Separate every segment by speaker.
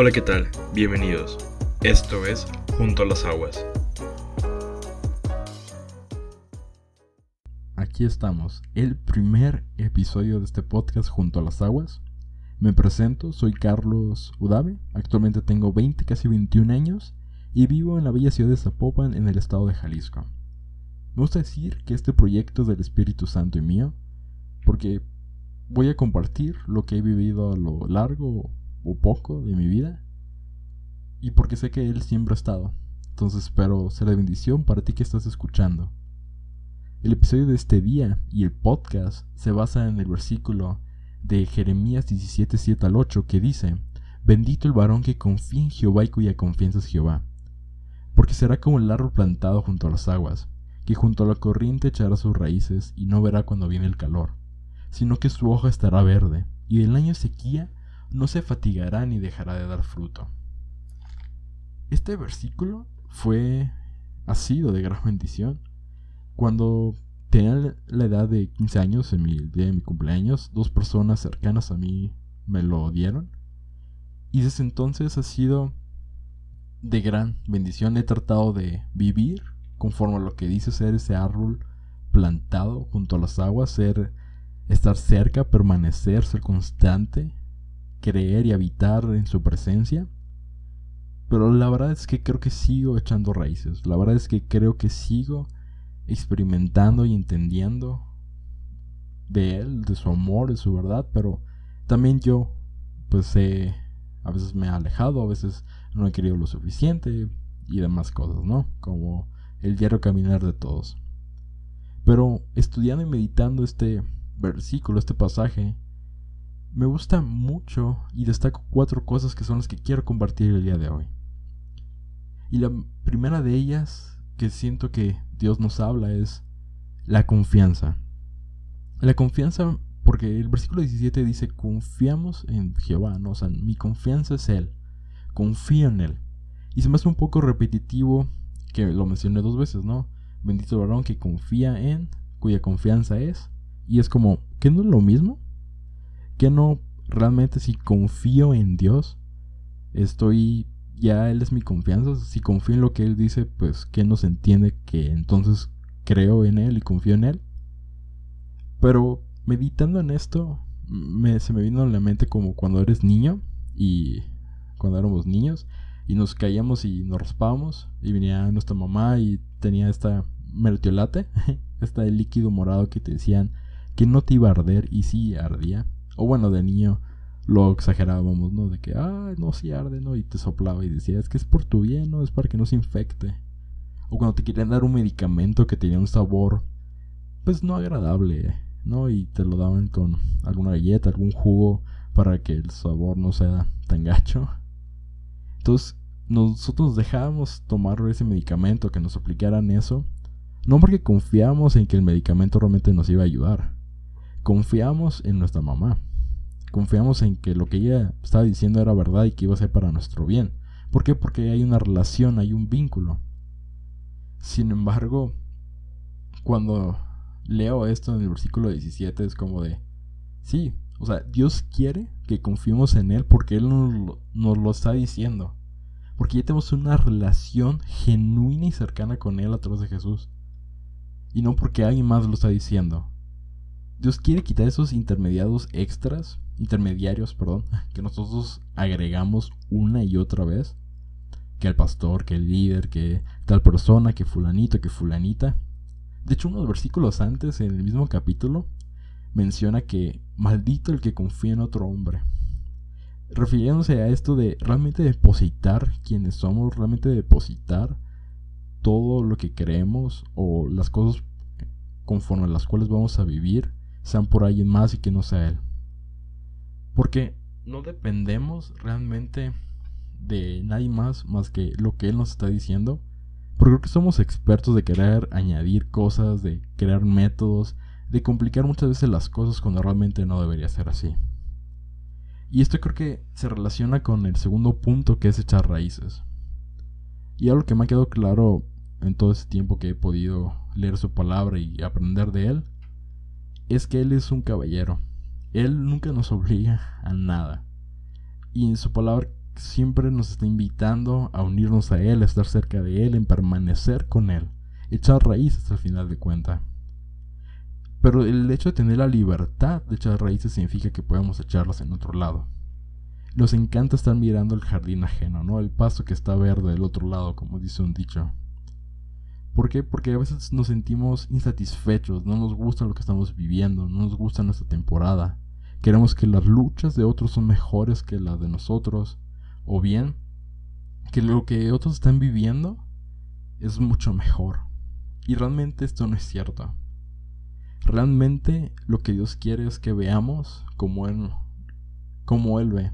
Speaker 1: Hola, ¿qué tal? Bienvenidos. Esto es Junto a las Aguas.
Speaker 2: Aquí estamos, el primer episodio de este podcast Junto a las Aguas. Me presento, soy Carlos Udave, actualmente tengo 20, casi 21 años y vivo en la bella ciudad de Zapopan en el estado de Jalisco. Me gusta decir que este proyecto es del Espíritu Santo y mío, porque voy a compartir lo que he vivido a lo largo o poco de mi vida y porque sé que Él siempre ha estado. Entonces espero ser de bendición para ti que estás escuchando. El episodio de este día y el podcast se basa en el versículo de Jeremías 17, 7 al 8 que dice, Bendito el varón que confía en Jehová y cuya confianza es Jehová, porque será como el árbol plantado junto a las aguas, que junto a la corriente echará sus raíces y no verá cuando viene el calor, sino que su hoja estará verde, y del año sequía no se fatigará ni dejará de dar fruto. Este versículo fue, ha sido de gran bendición. Cuando tenía la edad de 15 años, en mi día de mi cumpleaños, dos personas cercanas a mí me lo dieron. Y desde entonces ha sido de gran bendición. He tratado de vivir conforme a lo que dice ser ese árbol plantado junto a las aguas, ser estar cerca, permanecer, ser constante, creer y habitar en su presencia. Pero la verdad es que creo que sigo echando raíces. La verdad es que creo que sigo experimentando y entendiendo de él, de su amor, de su verdad, pero también yo pues he, a veces me he alejado, a veces no he querido lo suficiente y demás cosas, ¿no? Como el diario caminar de todos. Pero estudiando y meditando este versículo, este pasaje, me gusta mucho y destaco cuatro cosas que son las que quiero compartir el día de hoy. Y la primera de ellas que siento que Dios nos habla es la confianza. La confianza, porque el versículo 17 dice, confiamos en Jehová, ¿no? Mi confianza es Él, confío en Él. Y se me hace un poco repetitivo que lo mencioné dos veces, ¿no? Bendito varón que confía en, cuya confianza es. Y es como, ¿qué no es lo mismo? ¿Qué no realmente si confío en Dios, estoy ya Él es mi confianza. Si confío en lo que Él dice, pues que no se entiende que entonces creo en Él y confío en Él. Pero meditando en esto, me, se me vino a la mente como cuando eres niño y cuando éramos niños y nos caíamos y nos raspábamos y venía nuestra mamá y tenía esta mertiolate, este líquido morado que te decían que no te iba a arder y sí ardía. O bueno, de niño lo exagerábamos, ¿no? De que, ah, no, si arde, ¿no? Y te soplaba y decía, es que es por tu bien, ¿no? Es para que no se infecte. O cuando te querían dar un medicamento que tenía un sabor, pues no agradable, ¿no? Y te lo daban con alguna galleta, algún jugo, para que el sabor no sea tan gacho. Entonces, nosotros dejábamos tomar ese medicamento, que nos aplicaran eso, no porque confiamos en que el medicamento realmente nos iba a ayudar. Confiamos en nuestra mamá confiamos en que lo que ella estaba diciendo era verdad y que iba a ser para nuestro bien. ¿Por qué? Porque hay una relación, hay un vínculo. Sin embargo, cuando leo esto en el versículo 17 es como de, sí, o sea, Dios quiere que confiemos en Él porque Él nos lo, nos lo está diciendo. Porque ya tenemos una relación genuina y cercana con Él a través de Jesús. Y no porque alguien más lo está diciendo. Dios quiere quitar esos intermediados extras intermediarios, perdón, que nosotros agregamos una y otra vez. Que el pastor, que el líder, que tal persona, que fulanito, que fulanita. De hecho, unos versículos antes, en el mismo capítulo, menciona que maldito el que confía en otro hombre. Refiriéndose a esto de realmente depositar quienes somos, realmente depositar todo lo que creemos o las cosas conforme a las cuales vamos a vivir, sean por alguien más y que no sea él. Porque no dependemos realmente de nadie más más que lo que Él nos está diciendo. Porque creo que somos expertos de querer añadir cosas, de crear métodos, de complicar muchas veces las cosas cuando realmente no debería ser así. Y esto creo que se relaciona con el segundo punto que es echar raíces. Y algo que me ha quedado claro en todo ese tiempo que he podido leer su palabra y aprender de él, es que él es un caballero. Él nunca nos obliga a nada. Y en su palabra siempre nos está invitando a unirnos a Él, a estar cerca de Él, en permanecer con Él, echar raíces al final de cuenta. Pero el hecho de tener la libertad de echar raíces significa que podemos echarlas en otro lado. Nos encanta estar mirando el jardín ajeno, ¿no? El pasto que está verde del otro lado, como dice un dicho. ¿Por qué? Porque a veces nos sentimos insatisfechos, no nos gusta lo que estamos viviendo, no nos gusta nuestra temporada. Queremos que las luchas de otros son mejores que las de nosotros. O bien, que lo que otros están viviendo es mucho mejor. Y realmente esto no es cierto. Realmente lo que Dios quiere es que veamos como Él, como Él ve.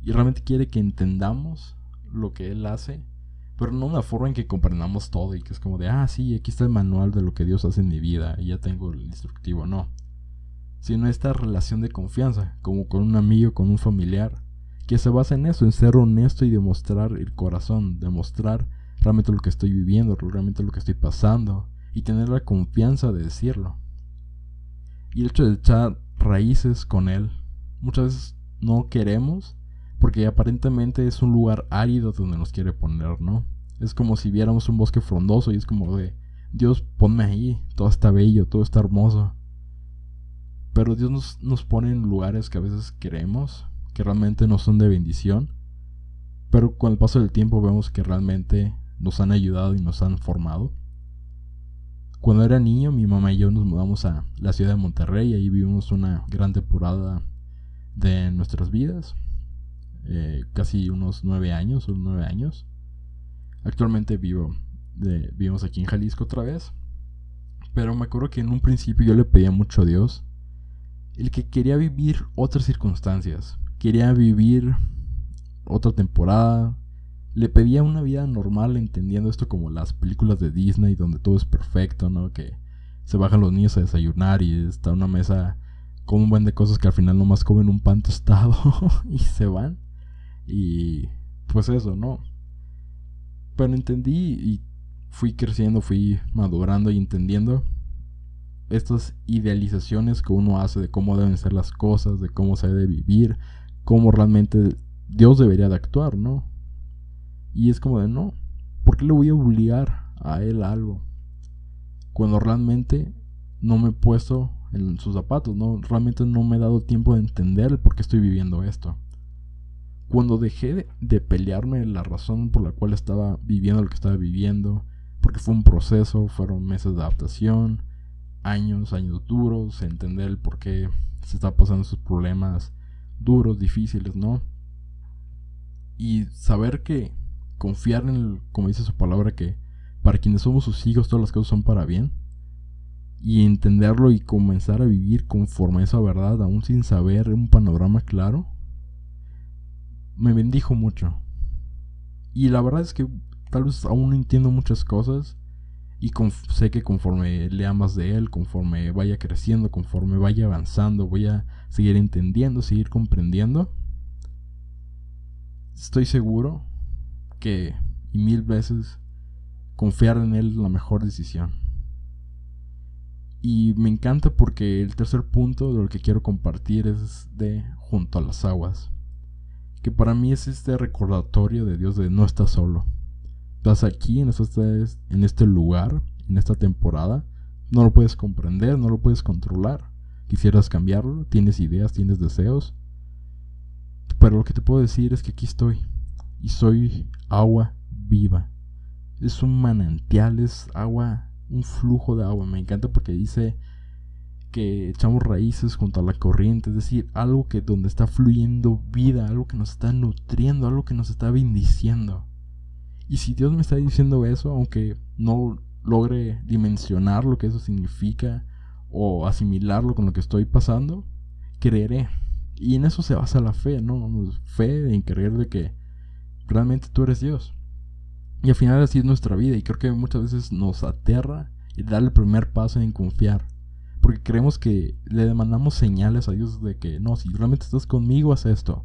Speaker 2: Y realmente quiere que entendamos lo que Él hace, pero no una forma en que comprendamos todo y que es como de, ah, sí, aquí está el manual de lo que Dios hace en mi vida y ya tengo el instructivo. No sino esta relación de confianza, como con un amigo, con un familiar, que se basa en eso, en ser honesto y demostrar el corazón, demostrar realmente lo que estoy viviendo, realmente lo que estoy pasando, y tener la confianza de decirlo. Y el hecho de echar raíces con él, muchas veces no queremos, porque aparentemente es un lugar árido donde nos quiere poner, ¿no? Es como si viéramos un bosque frondoso y es como de, Dios, ponme ahí, todo está bello, todo está hermoso. Pero Dios nos, pone en lugares que a veces queremos, que realmente no son de bendición. Pero con el paso del tiempo vemos que realmente nos han ayudado y nos han formado. Cuando era niño, mi mamá y yo nos mudamos a la ciudad de Monterrey y ahí vivimos una gran temporada de nuestras vidas. Eh, casi unos nueve años o nueve años. Actualmente vivo, vivimos aquí en Jalisco otra vez. Pero me acuerdo que en un principio yo le pedía mucho a Dios el que quería vivir otras circunstancias, quería vivir otra temporada, le pedía una vida normal entendiendo esto como las películas de Disney donde todo es perfecto, ¿no? Que se bajan los niños a desayunar y está una mesa con un buen de cosas que al final nomás comen un pan tostado y se van. Y pues eso, ¿no? Pero entendí y fui creciendo, fui madurando y entendiendo estas idealizaciones que uno hace de cómo deben ser las cosas, de cómo se debe vivir, cómo realmente Dios debería de actuar, ¿no? Y es como de, no, ¿por qué le voy a obligar a él algo? Cuando realmente no me he puesto en sus zapatos, ¿no? Realmente no me he dado tiempo de entender por qué estoy viviendo esto. Cuando dejé de, pelearme la razón por la cual estaba viviendo lo que estaba viviendo, porque fue un proceso, fueron meses de adaptación, años, años duros, entender el por qué se está pasando esos problemas duros, difíciles, ¿no? Y saber que confiar en, como dice su palabra, que para quienes somos sus hijos todas las cosas son para bien. Y entenderlo y comenzar a vivir conforme a esa verdad, aún sin saber un panorama claro, me bendijo mucho. Y la verdad es que tal vez aún no entiendo muchas cosas, y sé que conforme lea más de él, conforme vaya creciendo, conforme vaya avanzando, voy a seguir entendiendo, seguir comprendiendo. Estoy seguro que, y mil veces, confiar en él es la mejor decisión. Y me encanta porque el tercer punto de lo que quiero compartir es de junto a las aguas. Que para mí es este recordatorio de Dios de no estás solo estás aquí, en en este lugar, en esta temporada, no lo puedes comprender, no lo puedes controlar. Quisieras cambiarlo, tienes ideas, tienes deseos. Pero lo que te puedo decir es que aquí estoy. Y soy agua viva. Es un manantial, es agua, un flujo de agua. Me encanta porque dice que echamos raíces junto a la corriente, es decir, algo que donde está fluyendo vida, algo que nos está nutriendo, algo que nos está bendiciendo. Y si Dios me está diciendo eso, aunque no logre dimensionar lo que eso significa o asimilarlo con lo que estoy pasando, creeré. Y en eso se basa la fe, ¿no? Fe en creer de que realmente tú eres Dios. Y al final así es nuestra vida. Y creo que muchas veces nos aterra y dar el primer paso en confiar. Porque creemos que le demandamos señales a Dios de que no, si realmente estás conmigo, haz esto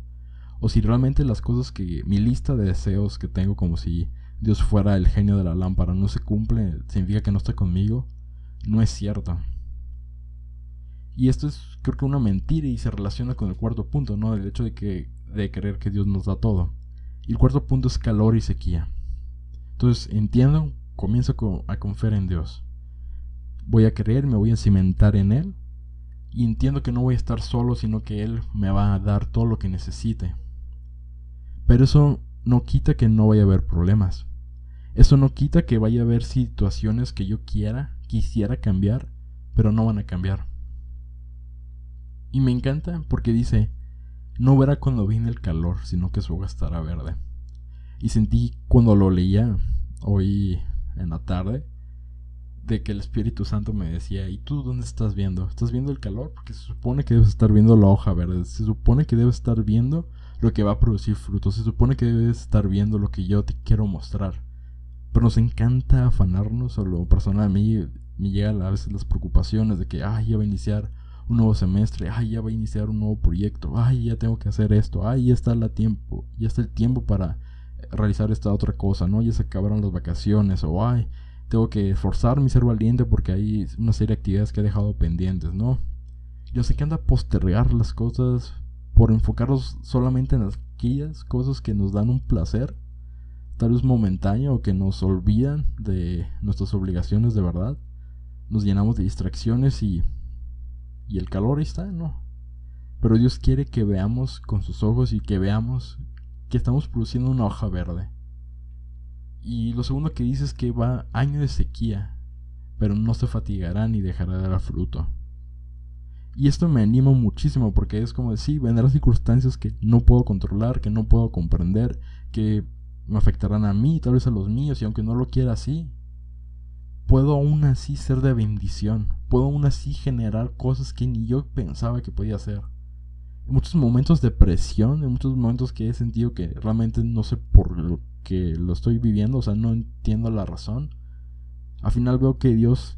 Speaker 2: o si realmente las cosas que mi lista de deseos que tengo como si Dios fuera el genio de la lámpara no se cumple, significa que no está conmigo, no es cierto. Y esto es creo que una mentira y se relaciona con el cuarto punto, ¿no? El hecho de que de creer que Dios nos da todo. Y el cuarto punto es calor y sequía. Entonces entiendo, comienzo a confiar en Dios. Voy a creer, me voy a cimentar en Él. Y entiendo que no voy a estar solo, sino que Él me va a dar todo lo que necesite. Pero eso no quita que no vaya a haber problemas. Eso no quita que vaya a haber situaciones que yo quiera, quisiera cambiar, pero no van a cambiar. Y me encanta porque dice, no verá cuando viene el calor, sino que su hoja estará verde. Y sentí cuando lo leía hoy en la tarde, de que el Espíritu Santo me decía, ¿y tú dónde estás viendo? ¿Estás viendo el calor? Porque se supone que debes estar viendo la hoja verde, se supone que debes estar viendo lo que va a producir frutos, se supone que debes estar viendo lo que yo te quiero mostrar. Pero nos encanta afanarnos, o lo personal a mí me llegan a veces las preocupaciones de que, ay, ya va a iniciar un nuevo semestre, ay, ya va a iniciar un nuevo proyecto, ay, ya tengo que hacer esto, ay, ya está el tiempo, ya está el tiempo para realizar esta otra cosa, ¿no? Ya se acabaron las vacaciones, o ay, tengo que esforzarme y ser valiente porque hay una serie de actividades que he dejado pendientes, ¿no? Yo sé que anda a postergar las cosas por enfocarnos solamente en aquellas cosas que nos dan un placer, tal vez momentáneo, o que nos olvidan de nuestras obligaciones de verdad. Nos llenamos de distracciones y y el calor está, ¿no? Pero Dios quiere que veamos con sus ojos y que veamos que estamos produciendo una hoja verde. Y lo segundo que dice es que va año de sequía, pero no se fatigará ni dejará de dar fruto. Y esto me anima muchísimo porque es como decir, vendrán circunstancias que no puedo controlar, que no puedo comprender, que me afectarán a mí, tal vez a los míos, y aunque no lo quiera así, puedo aún así ser de bendición, puedo aún así generar cosas que ni yo pensaba que podía hacer. En muchos momentos de presión, en muchos momentos que he sentido que realmente no sé por lo que lo estoy viviendo, o sea, no entiendo la razón. Al final veo que Dios,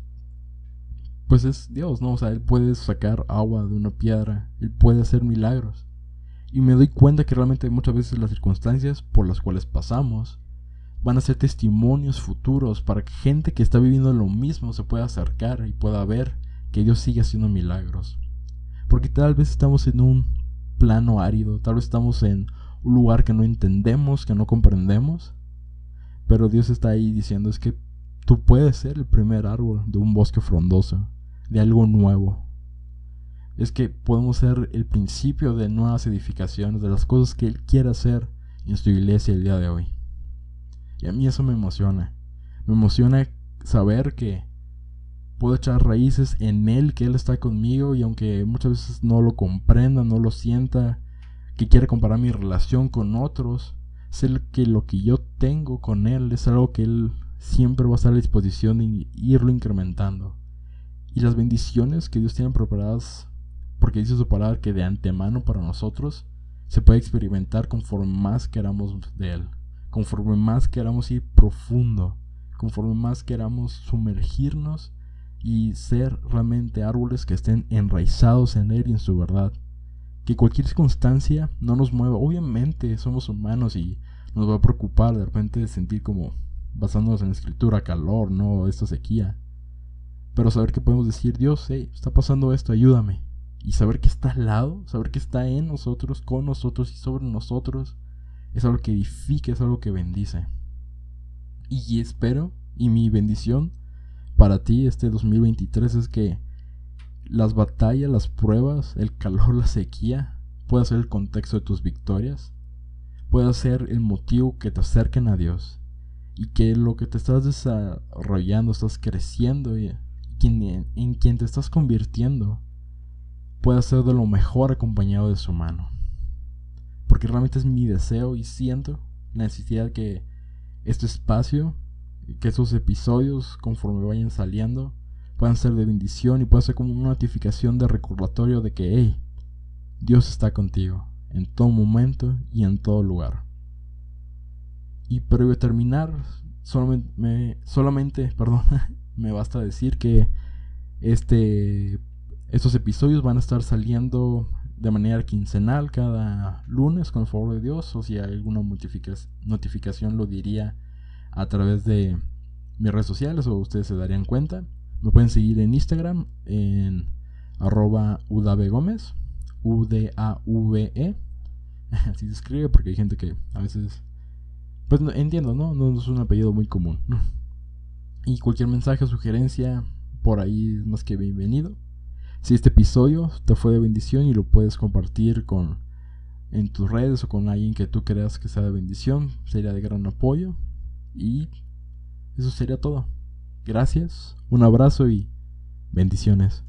Speaker 2: pues es Dios, ¿no? O sea, Él puede sacar agua de una piedra, Él puede hacer milagros. Y me doy cuenta que realmente muchas veces las circunstancias por las cuales pasamos van a ser testimonios futuros para que gente que está viviendo lo mismo se pueda acercar y pueda ver que Dios sigue haciendo milagros. Porque tal vez estamos en un plano árido, tal vez estamos en un lugar que no entendemos, que no comprendemos, pero Dios está ahí diciendo es que tú puedes ser el primer árbol de un bosque frondoso, de algo nuevo. Es que podemos ser el principio de nuevas edificaciones, de las cosas que Él quiere hacer en su iglesia el día de hoy. Y a mí eso me emociona. Me emociona saber que puedo echar raíces en Él, que Él está conmigo y aunque muchas veces no lo comprenda, no lo sienta, que quiere comparar mi relación con otros, sé que lo que yo tengo con Él es algo que Él siempre va a estar a disposición de irlo incrementando. Y las bendiciones que Dios tiene preparadas, porque dice su palabra que de antemano para nosotros, se puede experimentar conforme más queramos de Él conforme más queramos ir profundo, conforme más queramos sumergirnos y ser realmente árboles que estén enraizados en Él y en su verdad. Que cualquier circunstancia no nos mueva. Obviamente somos humanos y nos va a preocupar de repente sentir como, basándonos en la escritura, calor, no, esta sequía. Pero saber que podemos decir, Dios, hey, está pasando esto, ayúdame. Y saber que está al lado, saber que está en nosotros, con nosotros y sobre nosotros es algo que edifica, es algo que bendice. Y espero, y mi bendición para ti este 2023 es que las batallas, las pruebas, el calor, la sequía, pueda ser el contexto de tus victorias, pueda ser el motivo que te acerquen a Dios y que lo que te estás desarrollando, estás creciendo y en quien te estás convirtiendo pueda ser de lo mejor acompañado de su mano. Porque realmente es mi deseo y siento la necesidad que este espacio, que estos episodios, conforme vayan saliendo, puedan ser de bendición y puedan ser como una notificación de recordatorio de que, hey, Dios está contigo en todo momento y en todo lugar. Y previo a terminar, solamente, me, solamente perdón, me basta decir que este, estos episodios van a estar saliendo de manera quincenal cada lunes con el favor de Dios o si hay alguna notificación lo diría a través de mis redes sociales o ustedes se darían cuenta. Me pueden seguir en Instagram en arroba U-D-A-V-E. Así se escribe porque hay gente que a veces Pues entiendo, ¿no? No es un apellido muy común. Y cualquier mensaje o sugerencia por ahí es más que bienvenido. Si este episodio te fue de bendición y lo puedes compartir con en tus redes o con alguien que tú creas que sea de bendición, sería de gran apoyo. Y eso sería todo. Gracias, un abrazo y bendiciones.